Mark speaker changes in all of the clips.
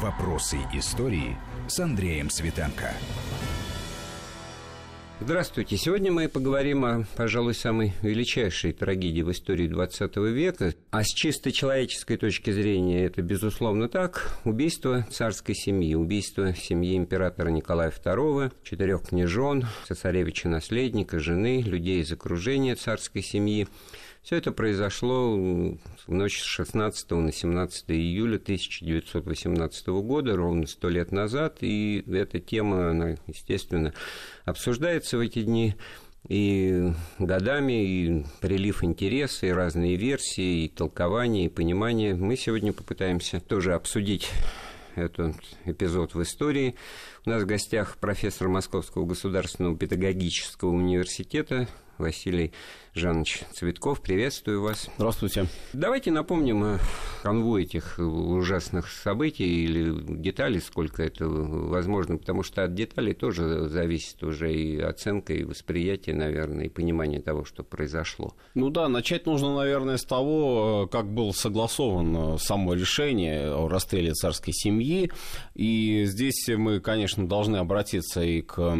Speaker 1: Вопросы истории с Андреем Светенко.
Speaker 2: Здравствуйте. Сегодня мы поговорим о, пожалуй, самой величайшей трагедии в истории 20 века. А с чисто человеческой точки зрения это, безусловно, так. Убийство царской семьи, убийство семьи императора Николая II, четырех княжон, цесаревича-наследника, жены, людей из окружения царской семьи. Все это произошло в ночь с 16 на 17 июля 1918 года, ровно сто лет назад, и эта тема, она, естественно, обсуждается в эти дни и годами, и прилив интереса, и разные версии, и толкования, и понимания. Мы сегодня попытаемся тоже обсудить этот эпизод в истории. У нас в гостях профессор Московского государственного педагогического университета Василий Жанович Цветков. Приветствую вас.
Speaker 3: Здравствуйте.
Speaker 2: Давайте напомним канву этих ужасных событий или деталей, сколько это возможно, потому что от деталей тоже зависит уже и оценка, и восприятие, наверное, и понимание того, что произошло.
Speaker 3: Ну да, начать нужно, наверное, с того, как было согласовано само решение о расстреле царской семьи. И здесь мы, конечно, должны обратиться и к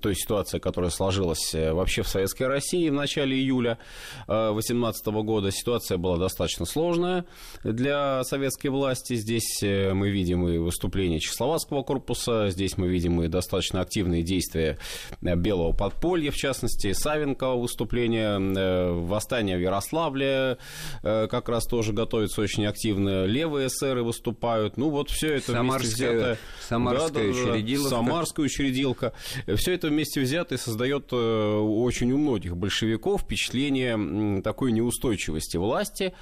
Speaker 3: той ситуации, которая сложилась э, вообще в Советской России в начале июля 2018 э, года. Ситуация была достаточно сложная для советской власти. Здесь э, мы видим и выступление Чехословацкого корпуса, здесь мы видим и достаточно активные действия э, Белого подполья, в частности, Савенкова выступление, восстание в Ярославле как раз тоже готовится очень активно, левые эсеры выступают, ну вот все это
Speaker 2: Самарская,
Speaker 3: взято...
Speaker 2: Самарская да, да, учредилка.
Speaker 3: Самарская учредилка. Все это вместе взято и создает очень у многих большевиков впечатление такой неустойчивости власти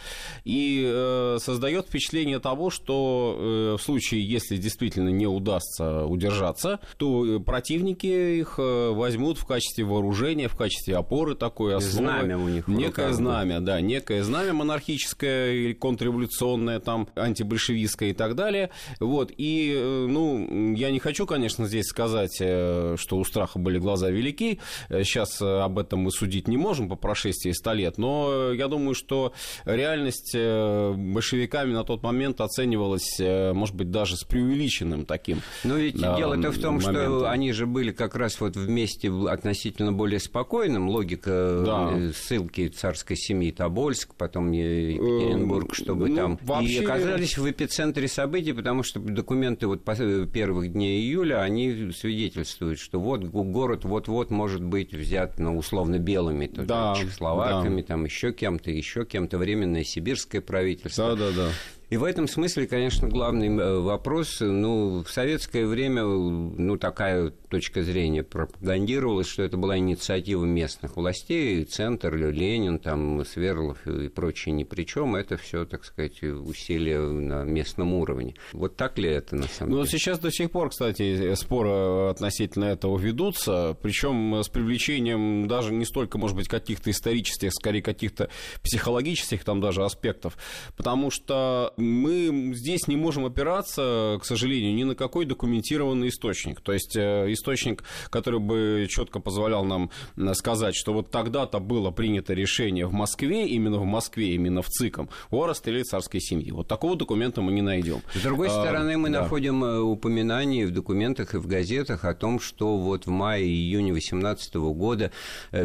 Speaker 3: и э, создает впечатление того, что э, в случае, если действительно не удастся удержаться, то э, противники их возьмут в качестве вооружения, в качестве опоры такой основы.
Speaker 2: Знамя у них.
Speaker 3: Некое знамя, да, некое знамя монархическое или контрреволюционное, там, антибольшевистское и так далее. Вот, и, ну, я не хочу, конечно, здесь сказать, что у страха были глаза велики. Сейчас об этом мы судить не можем прошествии 100 лет, но я думаю, что реальность э, большевиками на тот момент оценивалась, э, может быть, даже с преувеличенным таким.
Speaker 2: Но ведь да, дело-то в том, моментом. что они же были как раз вот вместе относительно более спокойным. Логика да. Э, ссылки царской семьи Тобольск, потом Екатеринбург, чтобы ну, там... Вообще... И оказались в эпицентре событий, потому что документы вот первых дней июля, они свидетельствуют, что вот город вот-вот может быть взят, ну, условно, белыми, то да, чехословаками, да. там еще кем-то, еще кем-то, временное сибирское правительство.
Speaker 3: Да, да, да.
Speaker 2: И в этом смысле, конечно, главный э, вопрос, ну, в советское время, ну, такая точка зрения пропагандировалась, что это была инициатива местных властей, Центр, Ленин, там, Сверлов и прочие ни при чем, это все, так сказать, усилия на местном уровне. Вот так ли это на самом
Speaker 3: ну,
Speaker 2: деле?
Speaker 3: Ну, сейчас до сих пор, кстати, споры относительно этого ведутся, причем с привлечением даже не столько, может быть, каких-то исторических, скорее каких-то психологических там даже аспектов, потому что мы здесь не можем опираться, к сожалению, ни на какой документированный источник. То есть э, источник, который бы четко позволял нам э, сказать, что вот тогда-то было принято решение в Москве, именно в Москве, именно в ЦИКом, о расстреле царской семьи. Вот такого документа мы не найдем.
Speaker 2: С другой а, стороны, мы да. находим э, упоминания в документах и в газетах о том, что вот в мае-июне 18 года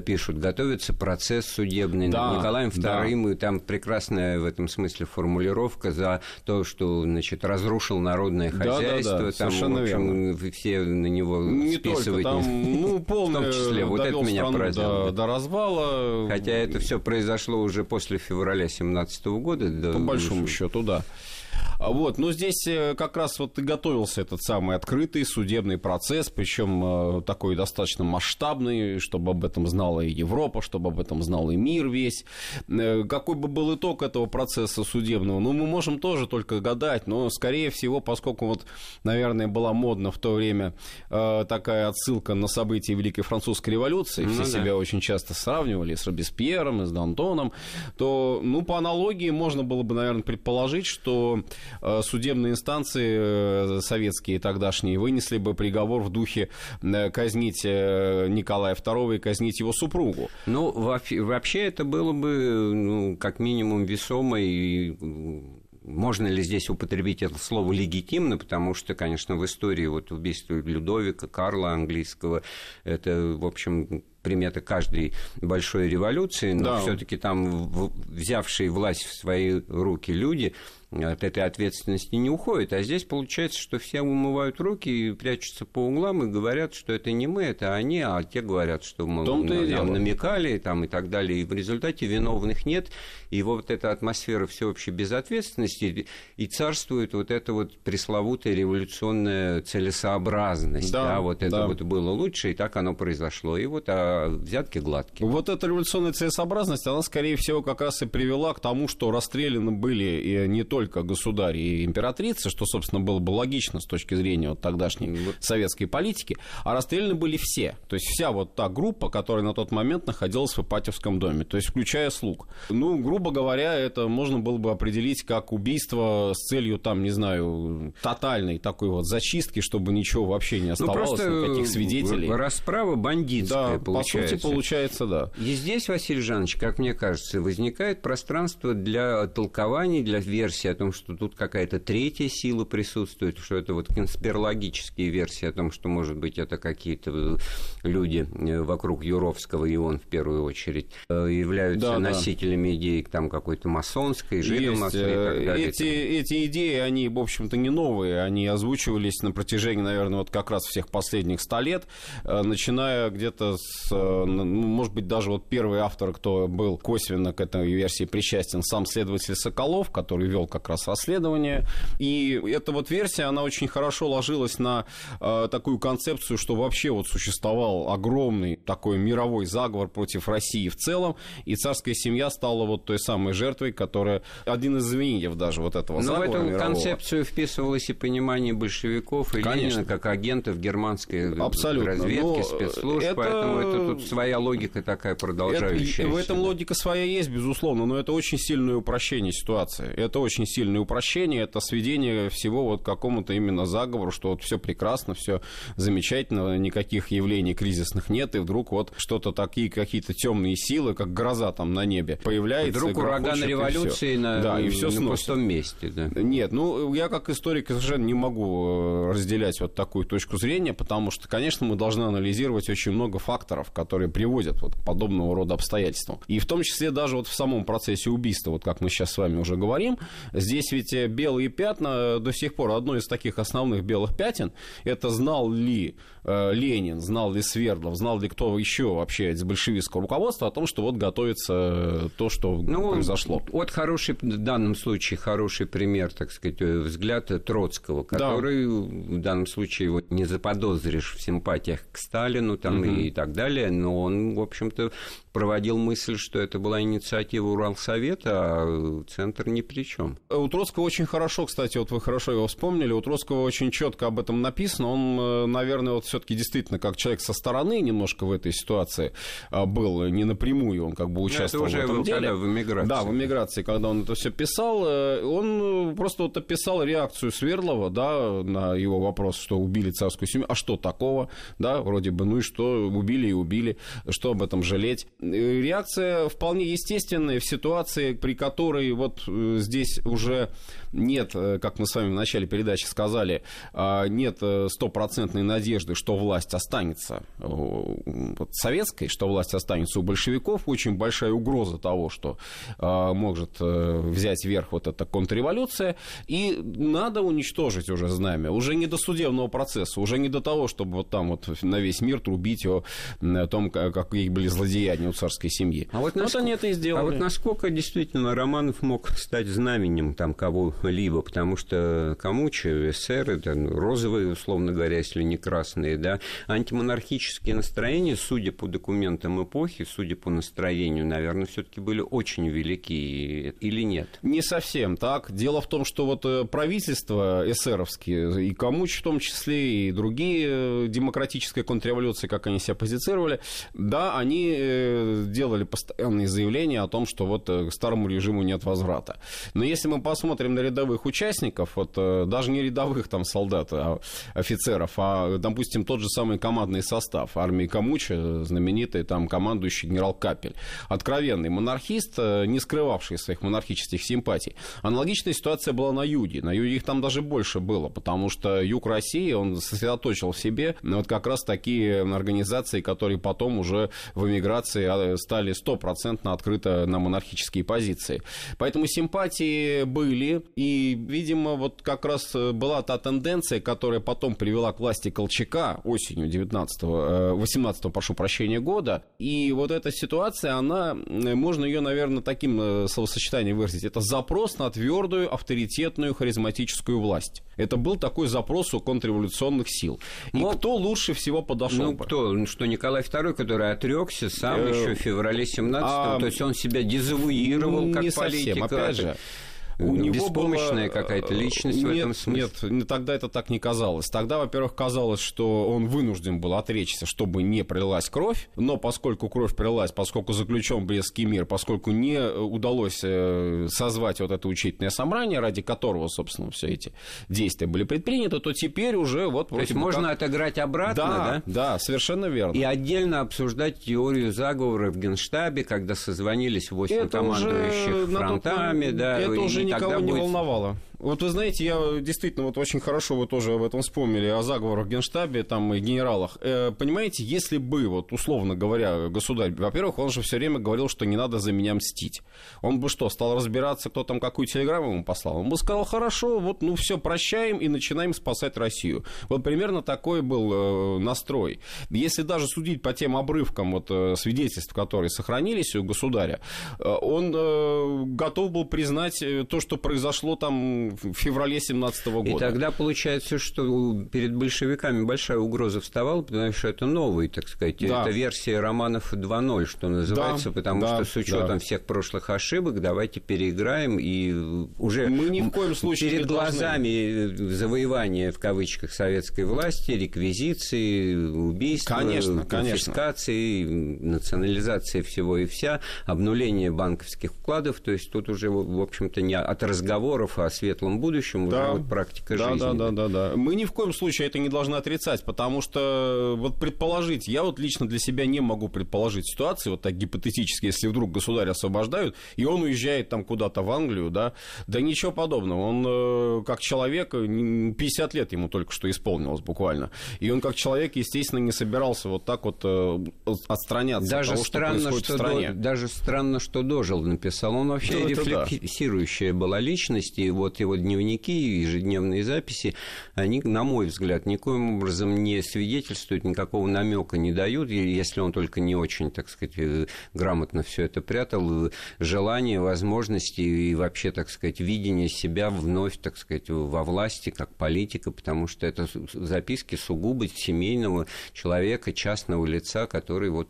Speaker 2: пишут, готовится процесс судебный да, над Николаем II, да. и там прекрасная в этом смысле формулировка за то, что значит, разрушил народное хозяйство. Да, да, да, там, в общем, верно. все на него не списывают.
Speaker 3: Только, там, ну, полное,
Speaker 2: в том числе. Вот это меня поразило.
Speaker 3: До, до развала.
Speaker 2: Хотя это все произошло уже после февраля 2017 года.
Speaker 3: По большому счету, да. А вот, но здесь э, как раз вот и готовился этот самый открытый судебный процесс, причем э, такой достаточно масштабный, чтобы об этом знала и Европа, чтобы об этом знал и мир весь. Э, какой бы был итог этого процесса судебного, ну, мы можем тоже только гадать, но, скорее всего, поскольку вот, наверное, была модна в то время такая отсылка на события Великой Французской революции, все ну, себя да. очень часто сравнивали с Робеспьером и с Д'Антоном, то, ну, по аналогии можно было бы, наверное, предположить, что судебные инстанции э, советские тогдашние вынесли бы приговор в духе э, казнить Николая II и казнить его супругу.
Speaker 2: Ну, вообще это было бы, ну, как минимум, весомо и можно ли здесь употребить это слово легитимно, потому что, конечно, в истории вот убийства Людовика, Карла английского, это, в общем, примета каждой большой революции, но да. все-таки там взявшие власть в свои руки люди от этой ответственности не уходят. А здесь получается, что все умывают руки и прячутся по углам и говорят, что это не мы, это они, а те говорят, что мы нам дело. намекали там, и так далее. И в результате виновных нет. И вот эта атмосфера всеобщей безответственности и царствует вот эта вот пресловутая революционная целесообразность. Да, да вот это да. вот было лучше, и так оно произошло. И вот а взятки гладкие.
Speaker 3: Вот эта революционная целесообразность, она, скорее всего, как раз и привела к тому, что расстреляны были и не только государи и императрицы, что, собственно, было бы логично с точки зрения вот тогдашней советской политики, а расстреляны были все. То есть вся вот та группа, которая на тот момент находилась в Ипатьевском доме, то есть включая слуг. Ну, грубо говоря, это можно было бы определить как убийство с целью, там, не знаю, тотальной такой вот зачистки, чтобы ничего вообще не ну, оставалось, ну, никаких свидетелей.
Speaker 2: Расправа бандитская, да, получается.
Speaker 3: По сути, получается, да.
Speaker 2: И здесь, Василий Жанович, как мне кажется, возникает пространство для толкований, для версий о том, что тут какая-то третья сила присутствует, что это вот конспирологические версии о том, что, может быть, это какие-то люди э, вокруг Юровского, и он в первую очередь, э, являются да, носителями да. идей там какой-то масонской, жидомасонской
Speaker 3: э. Эти, эти идеи, они, в общем-то, не новые, они озвучивались на протяжении, наверное, вот как раз всех последних ста лет, начиная где-то с ну, может быть, даже вот первый автор, кто был косвенно к этой версии причастен, сам следователь Соколов, который вел как раз расследование. И эта вот версия, она очень хорошо ложилась на э, такую концепцию, что вообще вот существовал огромный такой мировой заговор против России в целом, и царская семья стала вот той самой жертвой, которая один из звеньев даже вот этого Но заговора
Speaker 2: в эту
Speaker 3: мирового.
Speaker 2: концепцию вписывалось и понимание большевиков и Конечно. Ленина как агентов германской Абсолютно. разведки, Но спецслужб, это... поэтому это тут своя логика такая продолжающаяся.
Speaker 3: Это, в этом логика своя есть, безусловно, но это очень сильное упрощение ситуации. Это очень сильное упрощение, это сведение всего вот к какому-то именно заговору, что вот все прекрасно, все замечательно, никаких явлений кризисных нет, и вдруг вот что-то такие какие-то темные силы, как гроза там на небе, появляется.
Speaker 2: Вдруг ураган революции на, да, и все на пустом месте. Да.
Speaker 3: Нет, ну я как историк совершенно не могу э, разделять вот такую точку зрения, потому что, конечно, мы должны анализировать очень много факторов, которые приводят вот к подобного рода обстоятельствам. И в том числе даже вот в самом процессе убийства, вот как мы сейчас с вами уже говорим, здесь ведь э, белые пятна э, до сих пор, одно из таких основных белых пятен, это знал ли э, Ленин, знал ли Свердлов, знал ли кто еще вообще из большевистского руководства о том, что вот готовится то, что ну, произошло.
Speaker 2: Вот хороший, в данном случае, хороший пример, так сказать, взгляд Троцкого, который да. в данном случае вот не заподозришь в симпатиях к Сталину там, угу. и так далее, но он, в общем-то, проводил мысль, что это была инициатива Уралсовета, а Центр ни при чем.
Speaker 3: У Троцкого очень хорошо, кстати, вот вы хорошо его вспомнили, у Троцкого очень четко об этом написано. Он, э, наверное, вот все-таки действительно как человек со стороны немножко в этой ситуации а, был, не напрямую, он как бы участвовал
Speaker 2: это уже
Speaker 3: в этом деле.
Speaker 2: в эмиграции.
Speaker 3: Да, в эмиграции, когда он это все писал, э, он просто вот описал реакцию Свердлова, да, на его вопрос, что убили царскую семью, а что такого, да, вроде бы, ну и что, убили и убили, что об этом жалеть. Э, реакция вполне естественная в ситуации, при которой вот э, здесь уже нет, э, как мы с вами в начале передачи сказали, а, нет стопроцентной надежды, что власть останется советской, что власть останется у большевиков. Очень большая угроза того, что а, может взять верх вот эта контрреволюция. И надо уничтожить уже знамя. Уже не до судебного процесса, уже не до того, чтобы вот там вот на весь мир трубить о том, какие были злодеяния у царской семьи.
Speaker 2: А вот, насколько, вот они это и сделали. А вот насколько действительно Романов мог стать знаменем там кого-либо, потому что Камучи, эсеры, там, розовые, условно говоря, если не красные, да, антимонархические настроения, судя по документам эпохи, судя по настроению, наверное, все-таки были очень велики или нет?
Speaker 3: Не совсем так. Дело в том, что вот э, правительство эсеровские, и Камуч в том числе, и другие э, демократические контрреволюции, как они себя позицировали, да, они э, делали постоянные заявления о том, что вот э, к старому режиму нет возврата. Но если мы посмотрим на рядовых участников, вот э, даже не рядовых там солдат, а офицеров, а, допустим, тот же самый командный состав армии Камуча, знаменитый там командующий генерал Капель, откровенный монархист, э, не скрывавший своих монархических симпатий. Аналогичная ситуация была на юге. На юге их там даже больше было, потому что юг России, он сосредоточил в себе вот как раз такие организации, которые потом уже в эмиграции стали стопроцентно открыто на монархические позиции. Поэтому симпатии были, и, видимо, вот как раз э, была та тенденция, которая потом привела к власти Колчака осенью 19 18 прошу прощения, года. И вот эта ситуация, она, можно ее, наверное, таким э, словосочетанием выразить. Это запрос на твердую, авторитетную, харизматическую власть. Это был такой запрос у контрреволюционных сил. И Но, кто лучше всего подошел
Speaker 2: ну,
Speaker 3: бы?
Speaker 2: кто? Ну, что Николай II, который отрекся сам э, еще в феврале 17 а, то есть он себя дезавуировал как
Speaker 3: не
Speaker 2: политик.
Speaker 3: Совсем. Опять же,
Speaker 2: у него беспомощная была... какая-то личность нет, в этом
Speaker 3: смысле. Нет, тогда это так не казалось. Тогда, во-первых, казалось, что он вынужден был отречься, чтобы не пролилась кровь, но поскольку кровь пролилась, поскольку заключен Брестский мир, поскольку не удалось э, созвать вот это учительное собрание, ради которого, собственно, все эти действия были предприняты, то теперь уже вот...
Speaker 2: То есть можно как... отыграть обратно, да?
Speaker 3: Да, да, совершенно верно.
Speaker 2: И отдельно обсуждать теорию заговора в Генштабе, когда созвонились восемь командующих фронтами, да,
Speaker 3: это уже никого не будет... волновало. Вот вы знаете, я действительно вот очень хорошо вы тоже об этом вспомнили, о заговорах в Генштабе там и генералах. Э, понимаете, если бы, вот условно говоря, государь, во-первых, он же все время говорил, что не надо за меня мстить. Он бы что, стал разбираться, кто там какую телеграмму ему послал? Он бы сказал, хорошо, вот ну все, прощаем и начинаем спасать Россию. Вот примерно такой был э, настрой. Если даже судить по тем обрывкам вот, э, свидетельств, которые сохранились у государя, э, он э, готов был признать э, то, что произошло там в феврале 17 года.
Speaker 2: И тогда получается, что перед большевиками большая угроза вставала, потому что это новый, так сказать, да. это версия романов 2.0, что называется, да, потому да, что с учетом да. всех прошлых ошибок давайте переиграем и уже
Speaker 3: Мы ни в коем случае
Speaker 2: перед глазами
Speaker 3: должны...
Speaker 2: завоевания в кавычках советской власти, реквизиции, убийства,
Speaker 3: конечно,
Speaker 2: конфискации, конечно. национализации всего и вся, обнуление банковских вкладов, то есть тут уже, в общем-то, не от разговоров о светлом светлом будущем да. уже вот практика
Speaker 3: да,
Speaker 2: жизни.
Speaker 3: Да, да, да, да. Мы ни в коем случае это не должны отрицать, потому что вот предположить, я вот лично для себя не могу предположить ситуации, вот так гипотетически, если вдруг государя освобождают, и он уезжает там куда-то в Англию, да, да ничего подобного. Он э, как человек, 50 лет ему только что исполнилось буквально, и он как человек, естественно, не собирался вот так вот э, отстраняться
Speaker 2: даже
Speaker 3: от того,
Speaker 2: странно,
Speaker 3: что происходит
Speaker 2: что
Speaker 3: в стране.
Speaker 2: До, даже странно, что дожил, написал. Он вообще да, рефлексирующая да. была личность, и вот его дневники, ежедневные записи, они, на мой взгляд, никоим образом не свидетельствуют, никакого намека не дают, если он только не очень, так сказать, э, грамотно все это прятал, желание, возможности и вообще, так сказать, видение себя вновь, так сказать, во власти как политика, потому что это записки сугубо семейного человека, частного лица, который вот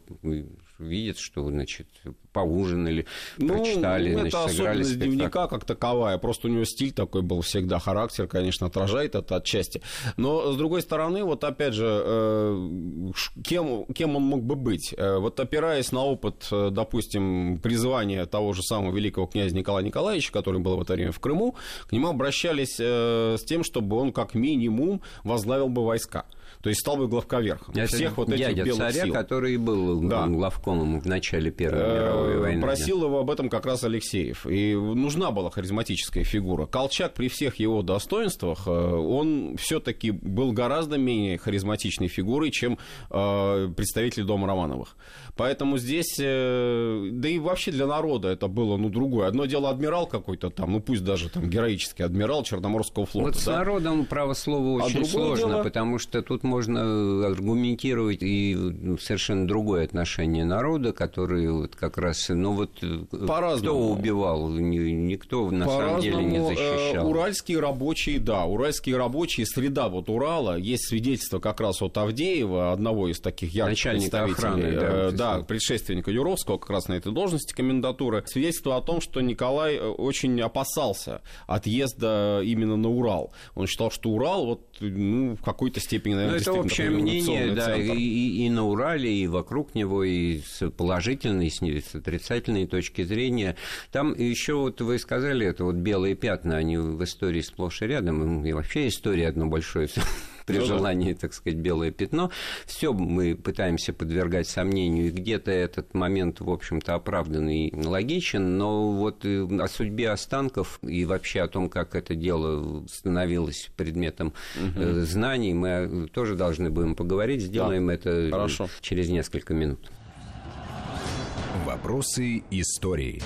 Speaker 2: видит, что, значит, поужинали, ну, прочитали,
Speaker 3: это
Speaker 2: значит,
Speaker 3: сыграли особенность дневника как таковая, просто у него стиль такой был всегда, характер, конечно, отражает это отчасти. Но, с другой стороны, вот опять же, э, кем, кем он мог бы быть? Э, вот опираясь на опыт, э, допустим, призывания того же самого великого князя Николая Николаевича, который был в это время в Крыму, к нему обращались с тем, чтобы он как минимум возглавил бы войска то есть стал бы главковерхом
Speaker 2: Это всех вот этих белых царя, сил. который был да. главкомом в начале Первой э, мировой войны.
Speaker 3: Просил его об этом как раз Алексеев. И нужна была харизматическая фигура. Колчак при всех его достоинствах, э, он все-таки был гораздо менее харизматичной фигурой, чем э, представитель Дома Романовых. Поэтому здесь, да и вообще для народа это было, ну, другое. Одно дело адмирал какой-то там, ну, пусть даже там героический адмирал Черноморского флота. Вот
Speaker 2: да? с народом, право слово, а очень а сложно, дело... потому что тут можно аргументировать и совершенно другое отношение народа, который вот как раз, ну вот кто убивал, никто на самом деле не защищал.
Speaker 3: Уральские рабочие, да, уральские рабочие, среда вот Урала, есть свидетельство как раз от Авдеева, одного из таких ярких
Speaker 2: Начальника охраны,
Speaker 3: да, да, предшественника Юровского, как раз на этой должности комендатуры, свидетельство о том, что Николай очень опасался отъезда именно на Урал. Он считал, что Урал вот, ну, в какой-то степени, наверное,
Speaker 2: это общее мнение, да, и, и, и на Урале, и вокруг него, и с положительной, с, отрицательной точки зрения. Там еще вот вы сказали, это вот белые пятна, они в истории сплошь и рядом, и вообще история одно большое при ну, желании, так сказать, белое пятно. Все мы пытаемся подвергать сомнению, и где-то этот момент, в общем-то, оправданный и логичен, но вот э, о судьбе останков и вообще о том, как это дело становилось предметом угу. знаний, мы э, тоже должны будем поговорить. Сделаем да. это Хорошо. через несколько минут.
Speaker 1: Вопросы истории.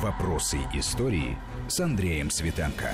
Speaker 1: Вопросы истории с Андреем Светенко.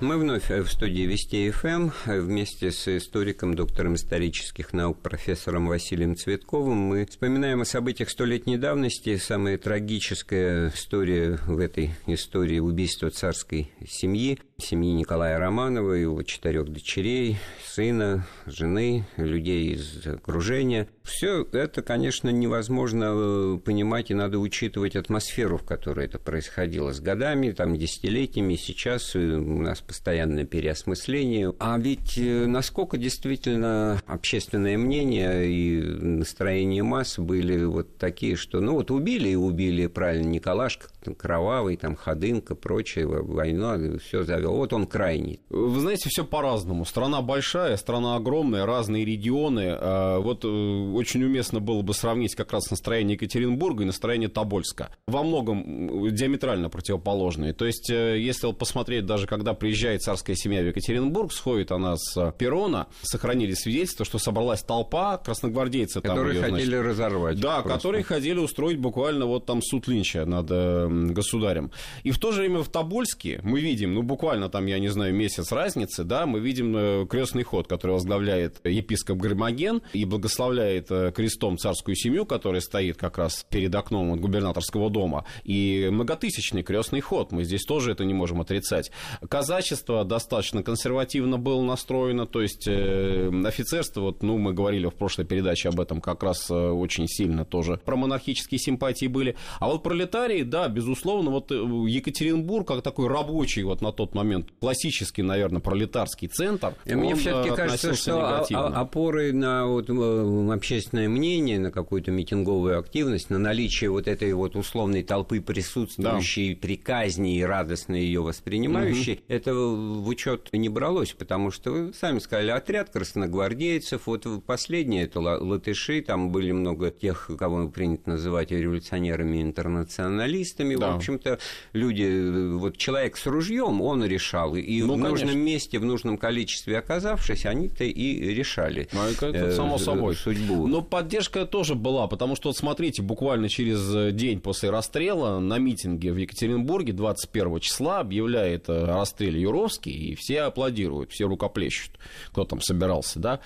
Speaker 2: Мы вновь в студии Вести ФМ вместе с историком, доктором исторических наук, профессором Василием Цветковым. Мы вспоминаем о событиях столетней давности. Самая трагическая история в этой истории убийства царской семьи, семьи Николая Романова, его четырех дочерей, сына, жены, людей из окружения. Все это, конечно, невозможно э, понимать, и надо учитывать атмосферу, в которой это происходило с годами, там, десятилетиями. Сейчас э, у нас постоянное переосмысление. А ведь э, насколько действительно общественное мнение и настроение масс были вот такие, что, ну, вот убили и убили, правильно, Николашка, Кровавый, там, Ходынка, прочее, война, все завел. Вот он крайний.
Speaker 3: Вы знаете, все по-разному. Страна большая, страна огромная, разные регионы. А вот э, очень уместно было бы сравнить как раз настроение Екатеринбурга и настроение Тобольска. Во многом диаметрально противоположные. То есть, э, если посмотреть, даже когда приезжает царская семья в Екатеринбург, сходит она с перона, сохранили свидетельство, что собралась толпа, красногвардейцы
Speaker 2: которые
Speaker 3: там...
Speaker 2: Хотели значит, разорвать.
Speaker 3: Да, просто. которые хотели устроить буквально вот там суд Линча над э, государем. И в то же время в Тобольске мы видим, ну, буквально там, я не знаю, месяц разницы, да, мы видим э, крестный ход, который возглавляет епископ Гермоген и благословляет э, крестом царскую семью, которая стоит как раз перед окном губернаторского дома, и многотысячный крестный ход, мы здесь тоже это не можем отрицать. Казачество достаточно консервативно было настроено, то есть э, офицерство, вот, ну, мы говорили в прошлой передаче об этом как раз очень сильно тоже про монархические симпатии были, а вот пролетарии, да, безусловно, вот Екатеринбург, как такой рабочий вот на тот момент, классический, наверное, пролетарский центр,
Speaker 2: и Мне все-таки кажется, что опорой на вот, общественное мнение, на какую-то митинговую активность, на наличие вот этой вот условной толпы присутствующей да. при казни и радостно ее воспринимающей, угу. это в учет не бралось, потому что вы сами сказали, отряд красногвардейцев, вот последние это латыши, там были много тех, кого принято называть революционерами-интернационалистами, да. в общем-то, люди, вот человек с ружьем, он решал, и ну, в конечно. нужном месте, в нужном количестве оказавшись, они-то и решали
Speaker 3: ну, это, это само э, собой. судьбу. Но поддержка тоже была, потому что, вот смотрите, буквально через день после расстрела на митинге в Екатеринбурге 21 числа объявляет о расстреле Юровский, и все аплодируют, все рукоплещут, кто там собирался, да,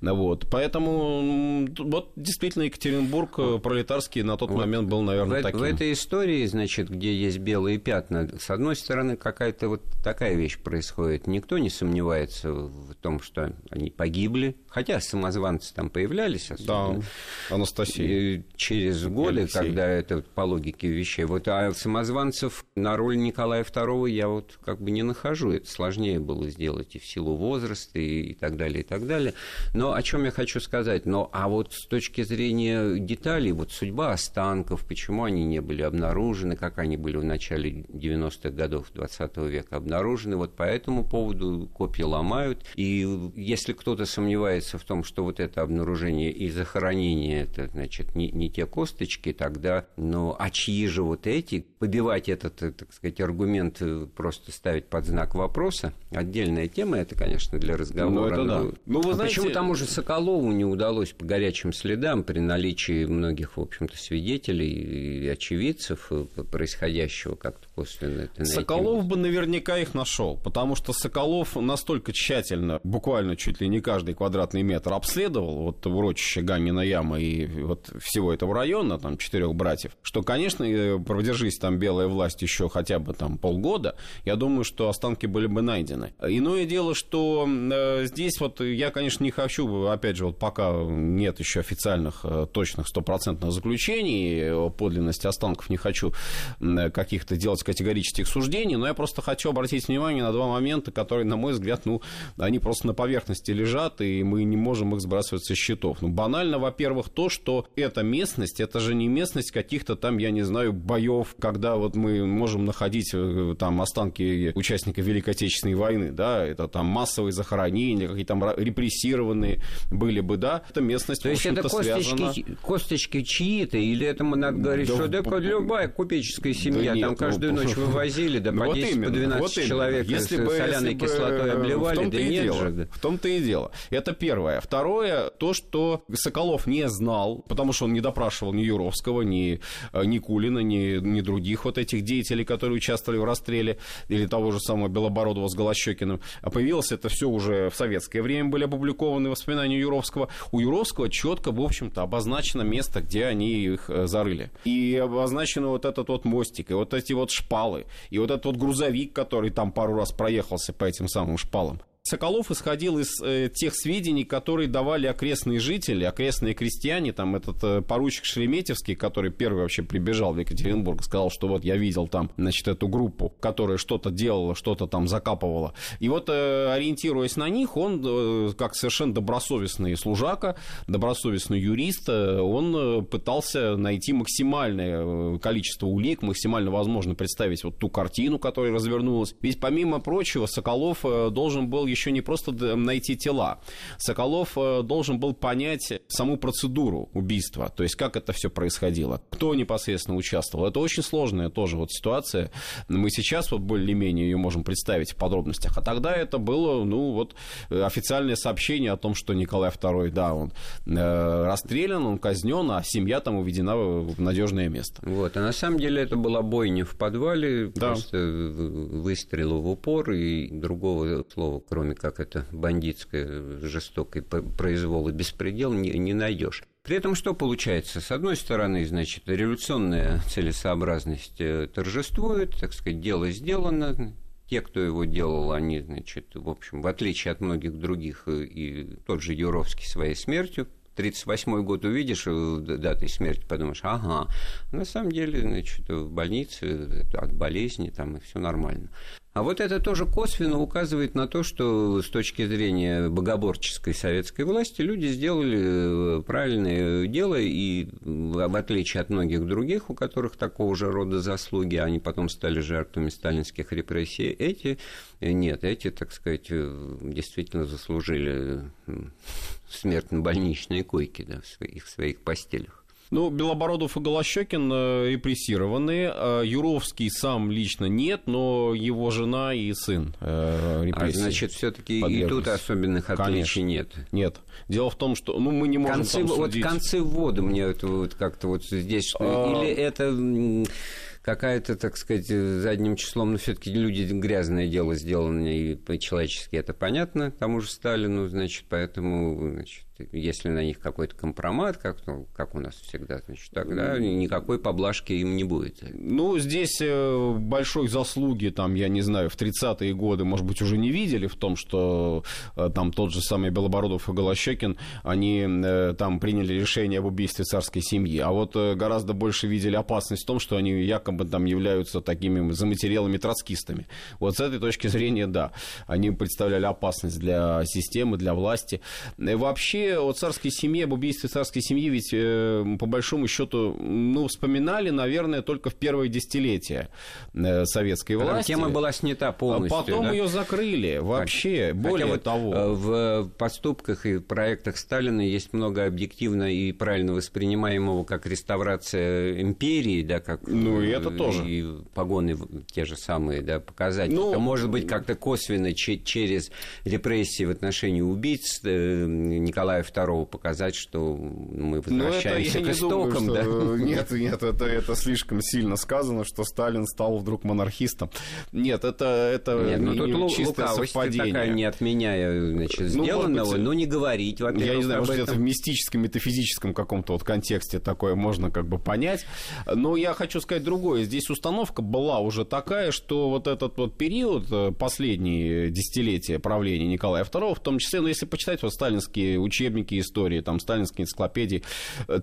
Speaker 3: вот, поэтому вот действительно Екатеринбург э, пролетарский на тот вот момент был, наверное,
Speaker 2: в,
Speaker 3: таким.
Speaker 2: В этой истории, значит, где есть белые пятна, с одной стороны, какая-то вот такая вещь происходит, никто не сомневается в том, что они погибли, хотя самозванцы там появлялись.
Speaker 3: Особенно. Да, Анастасия.
Speaker 2: через годы, Алексей. когда это по логике вещей. Вот, а самозванцев на роль Николая II я вот как бы не нахожу. Это сложнее было сделать и в силу возраста, и, и так далее, и так далее. Но о чем я хочу сказать? Но, а вот с точки зрения деталей, вот судьба останков, почему они не были обнаружены, как они были в начале 90-х годов 20 века обнаружены, вот по этому поводу копии ломают. И если кто-то сомневается в том, что вот это обнаружение и захоронение, это, значит, не, не те косточки, тогда, ну, а чьи же вот эти? Побивать этот, э, так сказать, аргумент, э, просто ставить под знак вопроса, отдельная тема, это, конечно, для разговора. Ну, это да. Ну, вы а знаете... почему тому же Соколову не удалось по горячим следам при наличии многих, в общем-то, свидетелей и очевидцев э, происходящего как-то косвенно это
Speaker 3: найти? Соколов бы наверняка их нашел, потому что Соколов настолько тщательно, буквально чуть ли не каждый квадратный метр обследовал, вот урочище Ганина яма и вот всего этого района, там, четырех братьев, что, конечно, продержись там белая власть еще хотя бы там полгода, я думаю, что останки были бы найдены. Иное дело, что э, здесь вот я, конечно, не хочу, опять же, вот пока нет еще официальных э, точных стопроцентных заключений о подлинности останков, не хочу э, каких-то делать категорических суждений, но я просто хочу обратить обратить внимание на два момента, которые, на мой взгляд, ну, они просто на поверхности лежат, и мы не можем их сбрасывать со счетов. Ну, банально, во-первых, то, что эта местность, это же не местность каких-то там, я не знаю, боев, когда вот мы можем находить э, там останки участников Великой Отечественной войны, да, это там массовые захоронения, какие-то там репрессированные были бы, да, это местность,
Speaker 2: То есть это косточки, связана... косточки чьи-то, или это мы надо говорить, да, что да, любая купеческая семья, да нет, там каждую ну, ночь вывозили, да, по 10, по 12 вот человек если бы, соляной если кислотой бы, обливали, да нет
Speaker 3: дело, же. В том-то и дело. Это первое. Второе, то, что Соколов не знал, потому что он не допрашивал ни Юровского, ни э, Никулина, ни, ни других вот этих деятелей, которые участвовали в расстреле, или того же самого Белобородова с Голощекиным. А появилось это все уже в советское время, были опубликованы воспоминания Юровского. У Юровского четко, в общем-то, обозначено место, где они их э, зарыли. И обозначено вот этот вот мостик, и вот эти вот шпалы, и вот этот вот грузовик, который там пару раз проехался по этим самым шпалам. Соколов исходил из э, тех сведений, которые давали окрестные жители, окрестные крестьяне, там этот э, поручик Шереметьевский, который первый вообще прибежал в Екатеринбург, сказал, что вот я видел там, значит, эту группу, которая что-то делала, что-то там закапывала. И вот, э, ориентируясь на них, он, э, как совершенно добросовестный служака, добросовестный юрист, э, он э, пытался найти максимальное э, количество улик, максимально возможно представить вот ту картину, которая развернулась. Ведь, помимо прочего, Соколов э, должен был еще не просто найти тела. Соколов э, должен был понять саму процедуру убийства, то есть как это все происходило, кто непосредственно участвовал. Это очень сложная тоже вот ситуация. Мы сейчас вот более-менее ее можем представить в подробностях, а тогда это было, ну вот, официальное сообщение о том, что Николай II, да, он э, расстрелян, он казнен, а семья там уведена в надежное место.
Speaker 2: Вот, а на самом деле это была бойня в подвале, да. просто выстрелы в упор и другого слова, кроме кроме как это бандитское, жестокое произвол и беспредел, не, не найдешь. При этом что получается? С одной стороны, значит, революционная целесообразность э, торжествует, так сказать, дело сделано, те, кто его делал, они, значит, в общем, в отличие от многих других, э, и тот же Юровский своей смертью 38-й год увидишь э, датой смерти, подумаешь, ага, на самом деле, значит, в больнице от болезни там и все нормально. А вот это тоже косвенно указывает на то, что с точки зрения богоборческой советской власти люди сделали э, правильное дело, и в отличие от многих других, у которых такого же рода заслуги, они потом стали жертвами сталинских репрессий, эти нет, эти, так сказать, э, действительно заслужили смерть на больничной койке да, в своих, своих постелях.
Speaker 3: Ну, Белобородов и Голощекин э, репрессированы. Э, Юровский сам лично нет, но его жена и сын
Speaker 2: э, репрессии. А значит, все-таки и тут особенных отличий нет.
Speaker 3: Нет. Дело в том, что ну, мы не можем
Speaker 2: концы, там судить... Вот концы ввода мне это вот как-то вот здесь... Что... А... Или это какая-то, так сказать, задним числом, но все-таки люди грязное дело сделано, и по-человечески это понятно тому же Сталину, значит, поэтому, значит, если на них какой-то компромат, как, ну, как у нас всегда, значит, тогда никакой поблажки им не будет.
Speaker 3: Ну, здесь э, большой заслуги, там, я не знаю, в 30-е годы, может быть, уже не видели в том, что э, там тот же самый Белобородов и Голощекин, они э, там приняли решение об убийстве царской семьи, а вот гораздо больше видели опасность в том, что они якобы там являются такими заматерелыми троцкистами. Вот с этой точки зрения, да, они представляли опасность для системы, для власти. И вообще о царской семье, об убийстве царской семьи ведь э, по большому счету, ну, вспоминали, наверное, только в первое десятилетие э, советской власти.
Speaker 2: Тема была снята полностью.
Speaker 3: Потом да? ее закрыли вообще. Хотя более вот того.
Speaker 2: Э, в поступках и проектах Сталина есть много объективно и правильно воспринимаемого как реставрация империи, да, как
Speaker 3: ну и это тоже
Speaker 2: и погоны те же самые, да, показать. Ну, это может быть как-то косвенно через репрессии в отношении убийц Николая Николая II показать, что мы ну, возвращаемся к истокам.
Speaker 3: Думаю, что... да? Нет, нет, это, это слишком сильно сказано, что Сталин стал вдруг монархистом. Нет, это, это нет, ну,
Speaker 2: тут
Speaker 3: не, чистое
Speaker 2: совпадение. такая, не отменяя значит, ну, сделанного, быть, но не говорить,
Speaker 3: во Я не знаю, может, это в мистическом, метафизическом каком-то вот контексте такое можно как бы понять. Но я хочу сказать другое. Здесь установка была уже такая, что вот этот вот период, э, последние десятилетия правления Николая II, в том числе, ну, если почитать вот сталинские учебники истории, там, сталинские энциклопедии.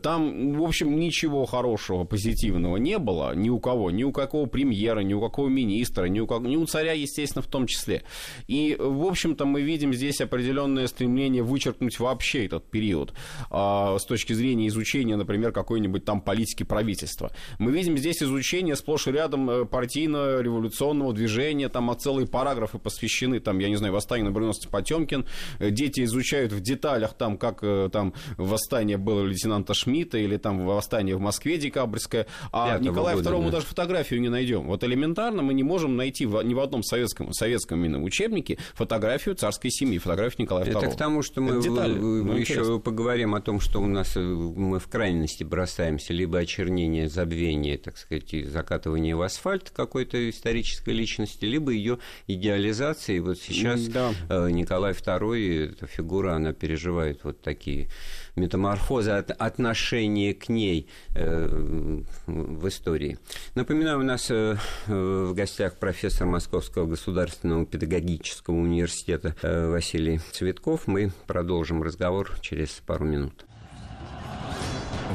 Speaker 3: Там, в общем, ничего хорошего, позитивного не было ни у кого, ни у какого премьера, ни у какого министра, ни у, как... ни у царя, естественно, в том числе. И, в общем-то, мы видим здесь определенное стремление вычеркнуть вообще этот период а, с точки зрения изучения, например, какой-нибудь там политики правительства. Мы видим здесь изучение сплошь и рядом э, партийно-революционного движения, там а целые параграфы посвящены, там, я не знаю, восстанию на броненосце Потемкин, э, дети изучают в деталях, там, как э, там восстание было лейтенанта Шмидта или там восстание в Москве декабрьское, а Николаю II мы даже фотографию не найдем. Вот элементарно мы не можем найти в, ни в одном советском, советском именно учебнике фотографию царской семьи, фотографию Николая II.
Speaker 2: Это к тому, что мы в, ну, еще интересно. поговорим о том, что у нас мы в крайности бросаемся, либо очернение, забвение, так сказать, закатывание в асфальт какой-то исторической личности, либо ее идеализация. И вот сейчас да. Э, Николай II, эта фигура, она переживает вот такие метаморфозы от, отношения к ней э, в истории. Напоминаю, у нас э, в гостях профессор Московского государственного педагогического университета э, Василий Цветков. Мы продолжим разговор через пару минут.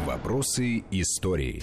Speaker 1: Вопросы истории.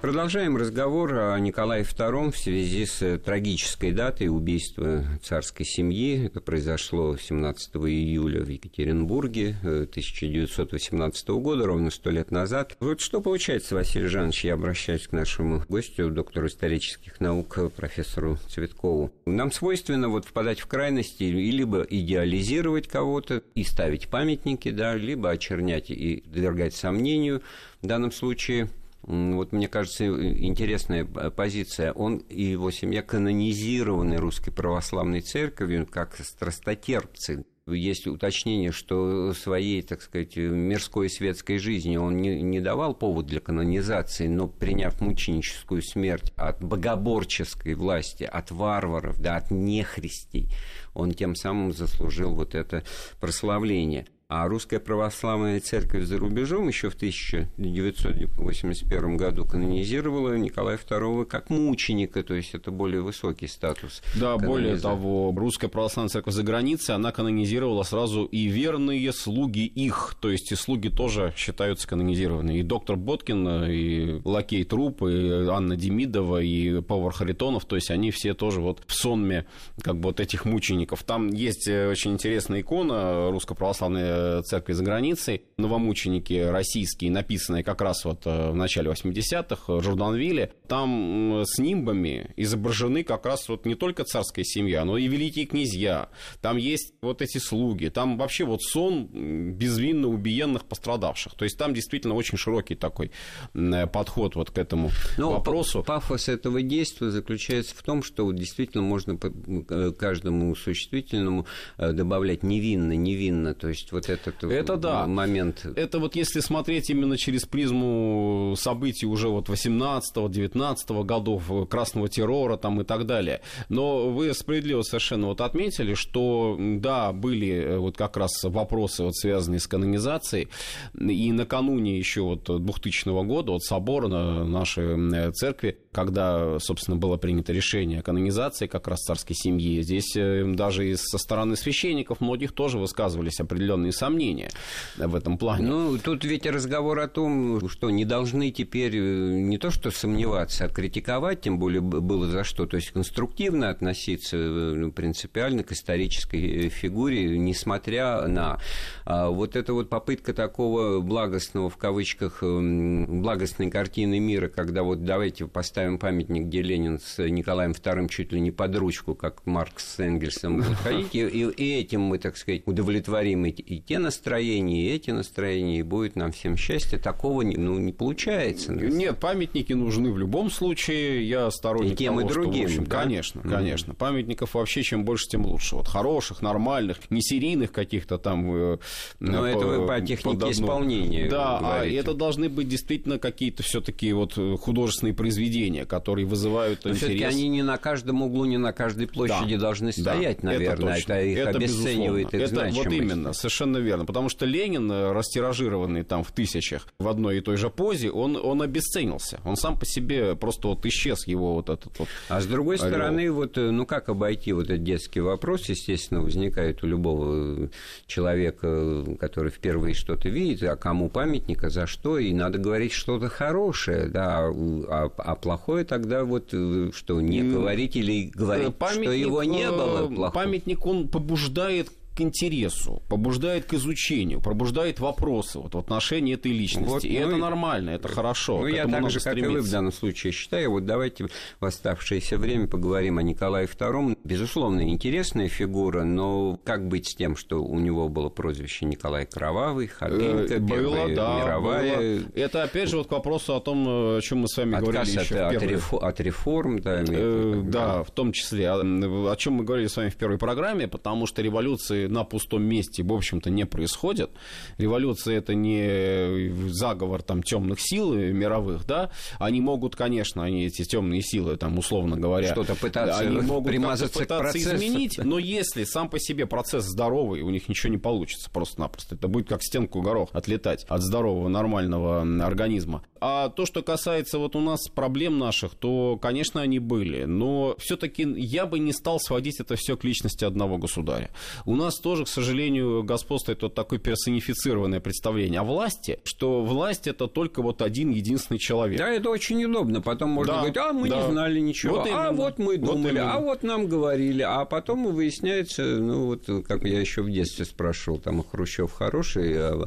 Speaker 2: Продолжаем разговор о Николае II в связи с трагической датой убийства царской семьи. Это произошло 17 июля в Екатеринбурге 1918 года, ровно сто лет назад. Вот что получается, Василий Жанович, я обращаюсь к нашему гостю, доктору исторических наук, профессору Цветкову. Нам свойственно вот впадать в крайности и либо идеализировать кого-то и ставить памятники, да, либо очернять и подвергать сомнению. В данном случае вот мне кажется, интересная позиция. Он и его семья канонизированы Русской Православной Церковью как страстотерпцы. Есть уточнение, что своей, так сказать, мирской светской жизни он не, не давал повод для канонизации, но приняв мученическую смерть от богоборческой власти, от варваров, да, от нехристей, он тем самым заслужил вот это прославление. А русская православная церковь за рубежом еще в 1981 году канонизировала Николая II как мученика, то есть это более высокий статус.
Speaker 3: Да, более того, русская православная церковь за границей, она канонизировала сразу и верные слуги их, то есть и слуги тоже считаются канонизированными. И доктор Боткин, и лакей Труп, и Анна Демидова, и повар Харитонов, то есть они все тоже вот в сонме как бы вот этих мучеников. Там есть э, очень интересная икона русской православной Э, церкви за границей, новомученики российские, написанные как раз вот э, в начале 80-х в Журданвилле, там с нимбами изображены как раз вот не только царская семья, но и великие князья. Там есть вот эти слуги, там вообще вот сон безвинно убиенных пострадавших. То есть там действительно очень широкий такой э, подход вот к этому но вопросу.
Speaker 2: Пафос этого действия заключается в том, что действительно можно каждому существительному добавлять невинно, невинно. То есть вот этот это да. момент.
Speaker 3: Это вот если смотреть именно через призму событий уже вот 18-19 годов, красного террора там и так далее. Но вы справедливо совершенно вот отметили, что да, были э, вот как раз вопросы вот связанные с канонизацией, и накануне еще вот 2000 года от собора нашей церкви, когда, собственно, было принято решение о канонизации как раз царской семьи, здесь э, даже и со стороны священников многих тоже высказывались определенные сомнения в этом плане.
Speaker 2: Ну, тут ведь разговор о том, что не должны теперь э, не то что сомневаться, а критиковать, тем более было за что, то есть конструктивно относиться э, ну, принципиально к исторической э, фигуре, несмотря на а вот эта вот попытка такого благостного, в кавычках, благостной картины мира, когда вот давайте поставим памятник, где Ленин с Николаем II чуть ли не под ручку, как Маркс с Энгельсом будут ходить, и, и этим мы, так сказать, удовлетворим и, и те настроения, и эти настроения, и будет нам всем счастье. Такого не, ну, не получается.
Speaker 3: Нет, памятники нужны в любом случае. Я сторонник и
Speaker 2: тем,
Speaker 3: того,
Speaker 2: и другим,
Speaker 3: что,
Speaker 2: общем, да?
Speaker 3: Конечно, конечно. Mm-hmm. Памятников вообще чем больше, тем лучше. Вот хороших, нормальных, не серийных каких-то там...
Speaker 2: Э, Но по, это вы по технике по исполнения
Speaker 3: Да, а а это должны быть действительно какие-то все таки вот художественные произведения явления, которые вызывают
Speaker 2: Но
Speaker 3: интерес.
Speaker 2: все-таки они не на каждом углу, не на каждой площади
Speaker 3: Да.
Speaker 2: должны стоять,
Speaker 3: Да,
Speaker 2: наверное.
Speaker 3: Это, точно.
Speaker 2: Это, их
Speaker 3: Это
Speaker 2: обесценивает
Speaker 3: безусловно.
Speaker 2: их
Speaker 3: Это вот
Speaker 2: значимость.
Speaker 3: именно, совершенно верно. Потому что Ленин, э, растиражированный там в тысячах в одной и той же позе, он, он обесценился. Он сам по себе просто вот исчез, его вот этот вот...
Speaker 2: А с другой
Speaker 3: орел.
Speaker 2: стороны, вот, э, ну как обойти вот этот детский вопрос, естественно, возникает у любого э, человека, который впервые что-то видит, а кому памятник, а за что, и надо говорить что-то хорошее, да, а, а плохое тогда вот, э, что не говорить или говорить,
Speaker 3: Э,
Speaker 2: что его не
Speaker 3: э,
Speaker 2: было плохого.
Speaker 3: Памятник, он побуждает к интересу, побуждает к изучению, пробуждает вопросы вот, в отношении этой личности.
Speaker 2: Вот,
Speaker 3: и
Speaker 2: ну
Speaker 3: это нормально, это хорошо.
Speaker 2: Ну, я так же, как и вы в данном случае считаю. Вот давайте в оставшееся время поговорим о Николае II. Безусловно, интересная фигура, но как быть с тем, что у него было прозвище Николай Кровавый, Хабенко,
Speaker 3: Э, было,
Speaker 2: Первая
Speaker 3: да,
Speaker 2: мировая...
Speaker 3: было. Это опять же вот к вопросу о том, э, о чем мы с вами
Speaker 2: Отказ
Speaker 3: говорили
Speaker 2: от,
Speaker 3: еще в
Speaker 2: от
Speaker 3: первой-
Speaker 2: рефо- от реформ, да,
Speaker 3: Э, Да, в том числе. О, о чем мы говорили с вами в первой программе, потому что революции на пустом месте, в общем-то, не происходят. Революция это не заговор там темных сил мировых, да. Они могут, конечно, они эти темные силы, там, условно говоря,
Speaker 2: Что-то пытаться
Speaker 3: они могут
Speaker 2: примазаться
Speaker 3: как-то
Speaker 2: к
Speaker 3: пытаться
Speaker 2: процессу.
Speaker 3: изменить, но если сам по себе процесс здоровый, у них ничего не получится просто-напросто. Это будет как стенку горох отлетать от здорового, нормального организма. А то, что касается вот у нас проблем наших, то, конечно, они были. Но все-таки я бы не стал сводить это все к личности одного государя. У нас тоже, к сожалению, господствует вот такое персонифицированное представление о власти, что власть это только вот один единственный человек.
Speaker 2: Да, это очень удобно. Потом можно
Speaker 3: Да,
Speaker 2: говорить, а мы
Speaker 3: да.
Speaker 2: не знали ничего,
Speaker 3: Вот
Speaker 2: а вот мы
Speaker 3: Вот
Speaker 2: думали,
Speaker 3: именно.
Speaker 2: а вот нам говорили. А потом выясняется, ну вот, как я еще в детстве спрашивал, там Хрущев хороший, а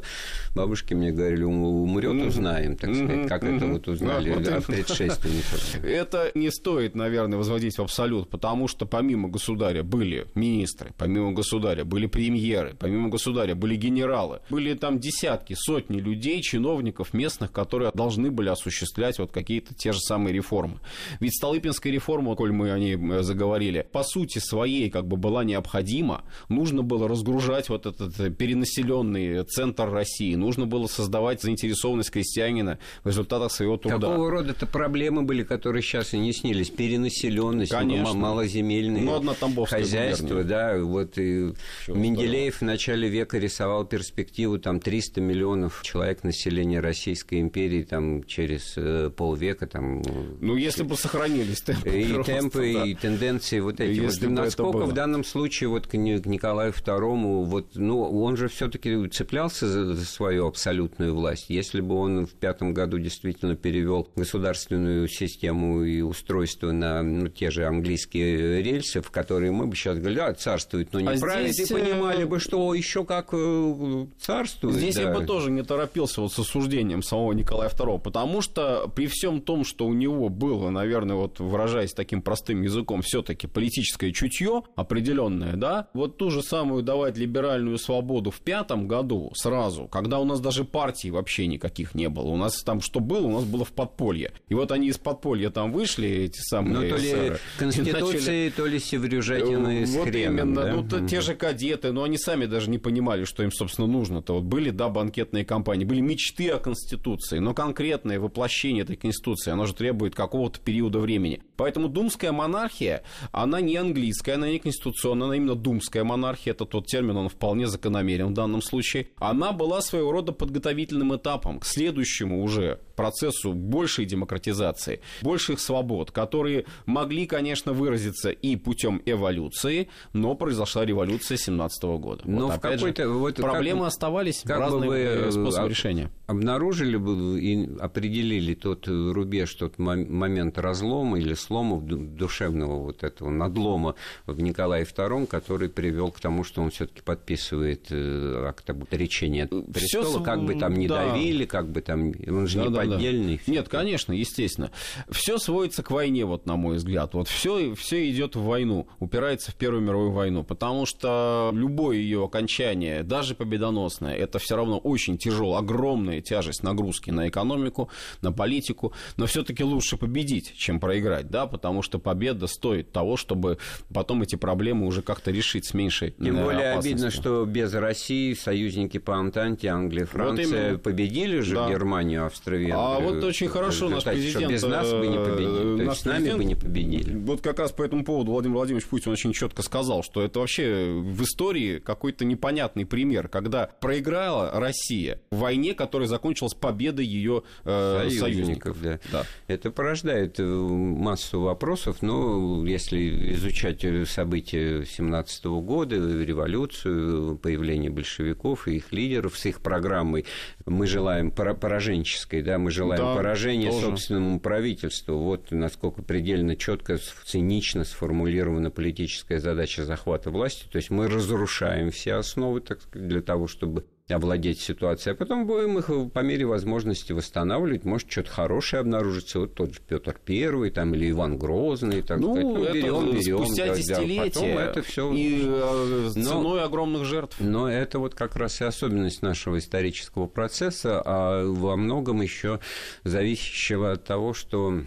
Speaker 2: бабушки мне говорили, «Ум- умрет, узнаем, так сказать, как это вот узнали
Speaker 3: Да, вот
Speaker 2: да,
Speaker 3: именно.
Speaker 2: от предшественников.
Speaker 3: Это не стоит, наверное, возводить в абсолют, потому что помимо государя были министры, помимо государя были премьеры, помимо государя были генералы, были там десятки, сотни людей, чиновников местных, которые должны были осуществлять вот какие-то те же самые реформы. Ведь Столыпинская реформа, коль мы о ней э, заговорили, по сути своей как бы была необходима. Нужно было разгружать вот этот э, перенаселенный центр России, нужно было создавать заинтересованность крестьянина в результатах своего труда.
Speaker 2: Какого рода-то проблемы были, которые сейчас и не снились? Перенаселенность, малоземельные
Speaker 3: Ну, одна
Speaker 2: хозяйства, да, вот и
Speaker 3: Чего
Speaker 2: Менделеев в начале века рисовал перспективу там 300 миллионов человек населения Российской империи там через э, полвека там
Speaker 3: Ну, если бы сохранились темпы.
Speaker 2: и
Speaker 3: роста,
Speaker 2: темпы,
Speaker 3: да.
Speaker 2: и тенденции вот эти.
Speaker 3: Если
Speaker 2: вот, насколько в данном случае вот к Ни- к Николаю II, вот, ну, он же все-таки цеплялся за, за свою абсолютную власть. Если бы он в пятом году действительно перевел государственную систему и устройство на ну, те же английские рельсы, в которые мы бы сейчас говорили, да, царствует, но не
Speaker 3: А
Speaker 2: правит,
Speaker 3: здесь,
Speaker 2: понимали
Speaker 3: э,
Speaker 2: бы, что еще как э, царствует.
Speaker 3: Здесь
Speaker 2: да.
Speaker 3: я бы тоже не торопился вот с осуждением самого Николая II, потому что при всем том, что у него было, наверное, вот выражаясь таким простым языком, все-таки политическое чутье определенное, да, вот ту же самую давать либеральную свободу в пятом году сразу, когда у нас даже партий вообще никаких не было, у нас там что было, у нас было в подполье, и вот они из подполья там вышли эти самые
Speaker 2: Ну, то ли
Speaker 3: эсеры, и начали-
Speaker 2: Конституции, то ли Севрюжатины с
Speaker 3: вот
Speaker 2: хреном,
Speaker 3: именно,
Speaker 2: да?
Speaker 3: ну то- те же кадеты, но они сами даже не понимали, что им, собственно, нужно-то. Вот были, да, банкетные кампании, были мечты о Конституции, но конкретное воплощение этой Конституции, оно же требует какого-то периода времени. Поэтому думская монархия, она не английская, она не конституционная, она именно думская монархия, это тот термин, он вполне закономерен в данном случае. Она была своего рода подготовительным этапом к следующему уже процессу большей демократизации, больших свобод, которые могли, конечно, выразиться и путем эволюции, но произошла революция 17 года.
Speaker 2: Но
Speaker 3: Вот
Speaker 2: в какой-то- вот
Speaker 3: проблемы
Speaker 2: как-
Speaker 3: оставались,
Speaker 2: как бы
Speaker 3: разные
Speaker 2: вы,
Speaker 3: э,
Speaker 2: э,
Speaker 3: способы
Speaker 2: а-
Speaker 3: решения.
Speaker 2: Обнаружили бы и определили тот рубеж, тот мо- момент разлома или слома ду- душевного вот этого надлома в Николае II, который привел к тому, что он все-таки подписывает э, акт об отречении от престола,
Speaker 3: св-
Speaker 2: как бы там не
Speaker 3: да.
Speaker 2: давили, как бы там, он же не
Speaker 3: Да-да-да.
Speaker 2: поддельный.
Speaker 3: Нет, конечно, естественно. Все сводится к войне, вот на мой взгляд. Вот все, все идет в войну, упирается в Первую мировую войну, потому что любое ее окончание, даже победоносное, это все равно очень тяжелое, огромное, тяжесть нагрузки на экономику, на политику, но все-таки лучше победить, чем проиграть, да, потому что победа стоит того, чтобы потом эти проблемы уже как-то решить с меньшей
Speaker 2: Тем более обидно, что без России союзники по Антанте, Англия, Франция вот победили же да. Германию, Австрию.
Speaker 3: А вот очень хорошо наш президент...
Speaker 2: без нас бы не победили, то есть с нами бы не победили.
Speaker 3: Вот как раз по этому поводу Владимир Владимирович Путин очень четко сказал, что это вообще в истории какой-то непонятный пример, когда проиграла Россия в войне, которая закончилась победой ее э, союзников.
Speaker 2: Да. Да. Это порождает э, массу вопросов, но если изучать э, события 17 года, революцию, появление большевиков и их лидеров с их программой «Мы желаем пораженческой», да, мы желаем да, поражения тоже. собственному правительству. Вот насколько предельно четко, цинично сформулирована политическая задача захвата власти. То есть мы разрушаем все основы, так сказать, для того, чтобы овладеть ситуацией, а потом будем их по мере возможности восстанавливать. Может, что-то хорошее обнаружится. Вот тот же Петр Первый там, или Иван Грозный. Так
Speaker 3: ну,
Speaker 2: сказать. ну
Speaker 3: это берем, берем, спустя да, десятилетия да, это все... и э, ценой но, огромных жертв.
Speaker 2: Но это вот как раз и особенность нашего исторического процесса, а во многом еще зависящего от того, что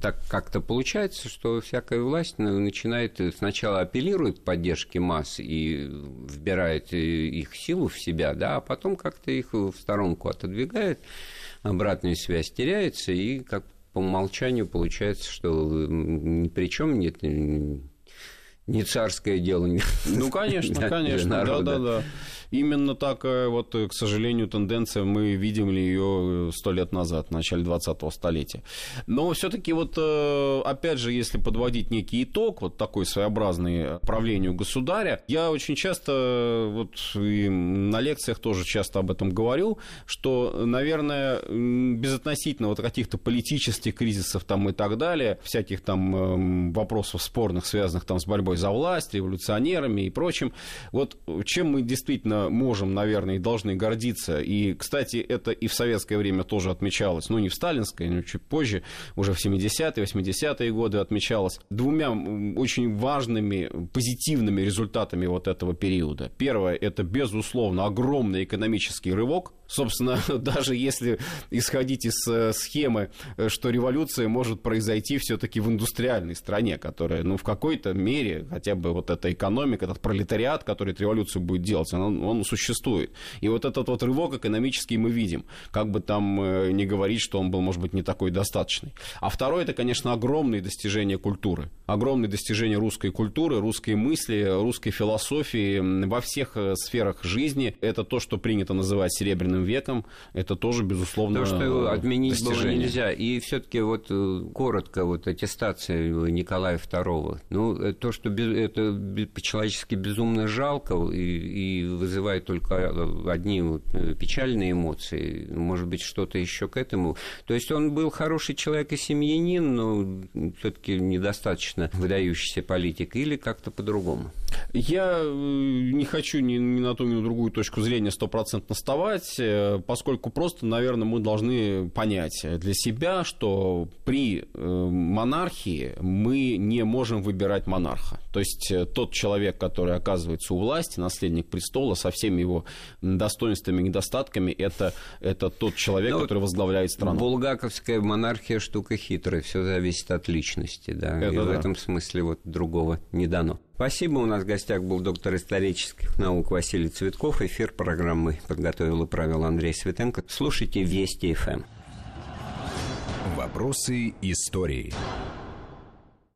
Speaker 2: так как-то получается, что всякая власть начинает сначала апеллирует к поддержке масс и вбирает э, их силу в себя, да, а потом как-то их в сторонку отодвигает, обратная связь теряется, и как по умолчанию получается, что ни при чем нет не царское дело.
Speaker 3: Ну, конечно, конечно, да-да-да. Именно так, вот, к сожалению, тенденция, мы видели ее сто лет назад, в начале 20-го столетия. Но все-таки вот, э, опять же, если подводить некий итог, вот такой своеобразный правлению государя, я очень часто, вот и на лекциях тоже часто об этом говорю, что, наверное, безотносительно вот каких-то политических кризисов там и так далее, всяких там эм, вопросов спорных, связанных там с борьбой за власть, революционерами и прочим, вот чем мы действительно можем, наверное, и должны гордиться. И, кстати, это и в советское время тоже отмечалось. Ну, не в сталинское, но чуть позже, уже в 70-е, 80-е годы отмечалось. Двумя очень важными, позитивными результатами вот этого периода. Первое, это, безусловно, огромный экономический рывок, Собственно, даже если исходить из э, схемы, э, что революция может произойти все-таки в индустриальной стране, которая, ну, в какой-то мере, хотя бы вот эта экономика, этот пролетариат, который эту революцию будет делать, он, он существует. И вот этот вот рывок экономический мы видим, как бы там э, не говорить, что он был, может быть, не такой достаточный. А второе, это, конечно, огромные достижения культуры. Огромные достижения русской культуры, русской мысли, русской философии во всех сферах жизни. Это то, что принято называть серебряным каменным веком, это тоже, безусловно,
Speaker 2: То, что отменить достижение. было нельзя. И все таки вот э, коротко, вот аттестация Николая II. Ну, э, то, что это по-человечески безумно жалко и, и вызывает только одни вот э, печальные эмоции, может быть, что-то еще к этому. То есть он был хороший человек и семьянин, но все таки недостаточно выдающийся политик, или как-то по-другому?
Speaker 3: Я не хочу ни, ни на ту, ни на другую точку зрения стопроцентно вставать. Э, поскольку просто, наверное, мы должны понять для себя, что при э, монархии мы не можем выбирать монарха. То есть э, тот человек, который оказывается у власти, наследник престола, со всеми его достоинствами и недостатками, это, это тот человек, Но ну который возглавляет страну.
Speaker 2: Булгаковская монархия штука хитрая, все зависит от личности, да. Это и да. в этом смысле вот другого не дано. Спасибо. У нас в гостях был доктор исторических наук Василий Цветков. Эфир программы подготовил и правил Андрей Светенко. Слушайте Вести ФМ.
Speaker 1: Вопросы истории.